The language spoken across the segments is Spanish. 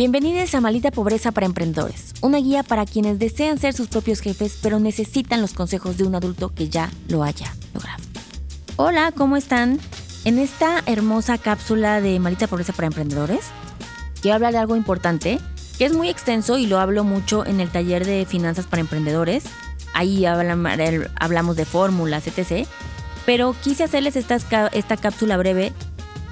Bienvenidos a Malita Pobreza para Emprendedores, una guía para quienes desean ser sus propios jefes pero necesitan los consejos de un adulto que ya lo haya logrado. Hola, ¿cómo están? En esta hermosa cápsula de Malita Pobreza para Emprendedores, quiero hablar de algo importante que es muy extenso y lo hablo mucho en el taller de finanzas para emprendedores. Ahí hablamos de fórmulas, etc. Pero quise hacerles esta, esta cápsula breve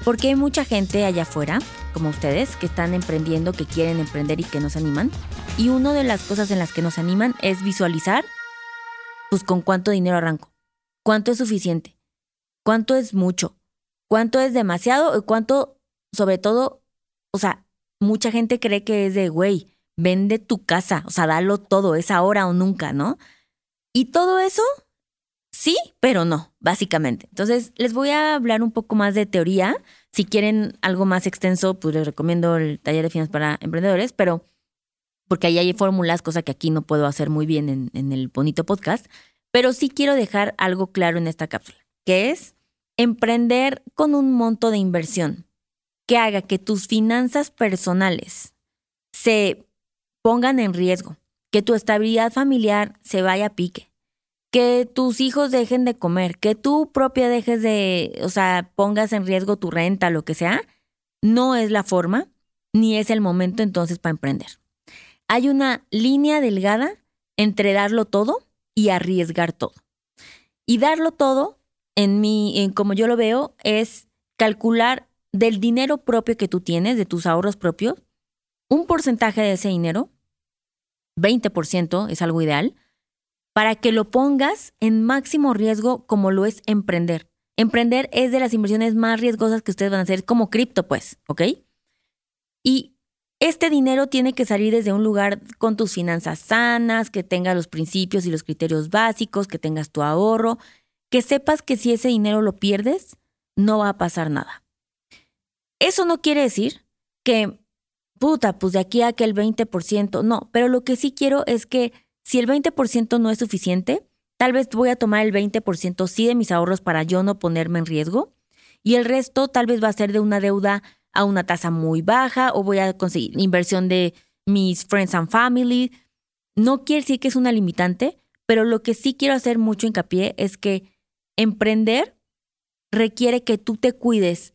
porque hay mucha gente allá afuera como ustedes, que están emprendiendo, que quieren emprender y que nos animan. Y una de las cosas en las que nos animan es visualizar, pues con cuánto dinero arranco, cuánto es suficiente, cuánto es mucho, cuánto es demasiado y cuánto, sobre todo, o sea, mucha gente cree que es de, güey, vende tu casa, o sea, dalo todo, es ahora o nunca, ¿no? Y todo eso, sí, pero no, básicamente. Entonces, les voy a hablar un poco más de teoría si quieren algo más extenso, pues les recomiendo el taller de finanzas para emprendedores, pero porque ahí hay fórmulas, cosa que aquí no puedo hacer muy bien en, el bonito podcast, pero sí quiero dejar algo claro en esta cápsula, que es emprender con un monto de inversión que haga que tus finanzas personales se pongan en riesgo, que tu estabilidad familiar se vaya a pique, que tus hijos dejen de comer, que tú propia dejes de, o sea, pongas en riesgo tu renta, lo que sea, no es la forma ni es el momento entonces para emprender. Hay una línea delgada entre darlo todo y arriesgar todo. Y darlo todo, en mi, en como yo lo veo, es calcular del dinero propio que tú tienes, de tus ahorros propios, un porcentaje de ese dinero, 20% es algo ideal, para que lo pongas en máximo riesgo como lo es emprender. Emprender es de las inversiones más riesgosas que ustedes van a hacer, como cripto, pues, ¿ok? Y este dinero tiene que salir desde un lugar con tus finanzas sanas, que tenga los principios y los criterios básicos, que tengas tu ahorro, que sepas que si ese dinero lo pierdes, no va a pasar nada. Eso no quiere decir que, puta, pues de aquí a que el 20%, no, pero lo que sí quiero es que si el 20% no es suficiente, tal vez voy a tomar el 20% sí de mis ahorros para yo no ponerme en riesgo y el resto tal vez va a ser de una deuda a una tasa muy baja o voy a conseguir inversión de mis friends and family. No quiere decir que es una limitante, pero lo que sí quiero hacer mucho hincapié es que emprender requiere que tú te cuides,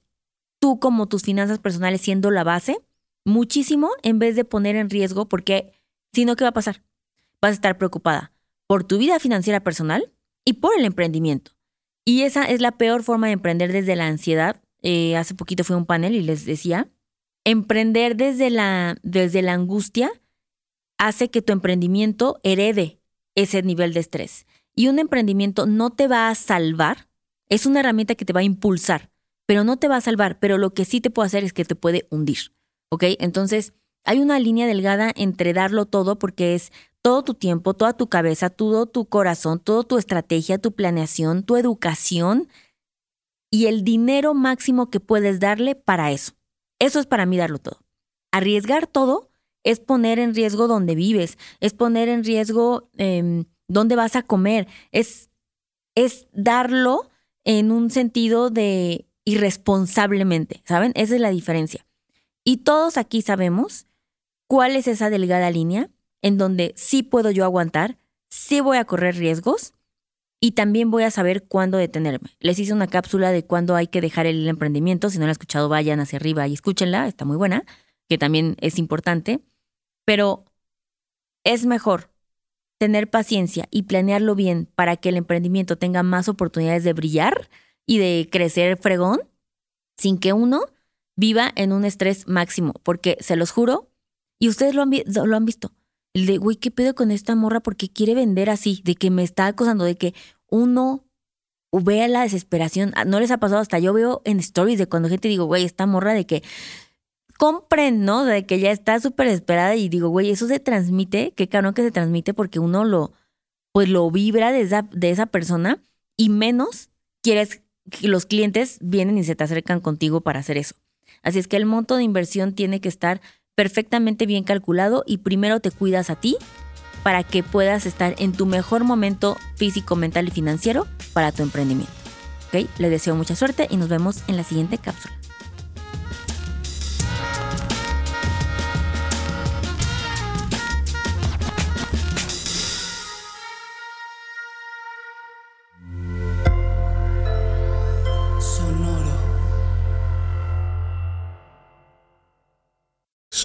tú como tus finanzas personales siendo la base, muchísimo en vez de poner en riesgo, porque si no, ¿qué va a pasar? Vas a estar preocupada por tu vida financiera personal y por el emprendimiento. Y esa es la peor forma de emprender desde la ansiedad. Eh, hace poquito fue un panel y les decía, emprender desde la, desde la angustia hace que tu emprendimiento herede ese nivel de estrés. Y un emprendimiento no te va a salvar, es una herramienta que te va a impulsar, pero no te va a salvar, pero lo que sí te puede hacer es que te puede hundir. ¿Ok? Entonces, hay una línea delgada entre darlo todo porque es todo tu tiempo, toda tu cabeza, todo tu corazón, toda tu estrategia, tu planeación, tu educación y el dinero máximo que puedes darle para eso. Eso es para mí darlo todo. Arriesgar todo es poner en riesgo donde vives, es poner en riesgo eh, dónde vas a comer, es, es darlo en un sentido de irresponsablemente, ¿saben? Esa es la diferencia. Y todos aquí sabemos cuál es esa delgada línea en donde sí puedo yo aguantar, sí voy a correr riesgos y también voy a saber cuándo detenerme. Les hice una cápsula de cuándo hay que dejar el emprendimiento. Si no la han escuchado, vayan hacia arriba y escúchenla, está muy buena, que también es importante. Pero es mejor tener paciencia y planearlo bien para que el emprendimiento tenga más oportunidades de brillar y de crecer fregón, sin que uno viva en un estrés máximo, porque se los juro, y ustedes lo lo han visto, el de, güey, ¿qué pedo con esta morra? Porque quiere vender así, de que me está acosando, de que uno vea la desesperación. Ah, no les ha pasado hasta yo veo en stories de cuando gente digo, güey, esta morra de que compren, ¿no? De que ya está súper desesperada y digo, güey, eso se transmite, qué caro que se transmite porque uno lo, pues lo vibra de esa, de esa persona y menos quieres que los clientes vienen y se te acercan contigo para hacer eso. Así es que el monto de inversión tiene que estar perfectamente bien calculado y primero te cuidas a ti para que puedas estar en tu mejor momento físico, mental y financiero para tu emprendimiento. ¿Ok? Le deseo mucha suerte y nos vemos en la siguiente cápsula.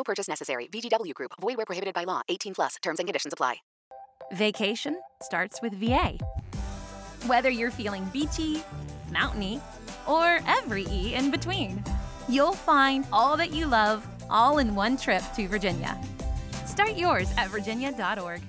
No purchase necessary. VGW Group. Void where prohibited by law. 18 plus. Terms and conditions apply. Vacation starts with VA. Whether you're feeling beachy, mountainy, or every E in between, you'll find all that you love all in one trip to Virginia. Start yours at virginia.org.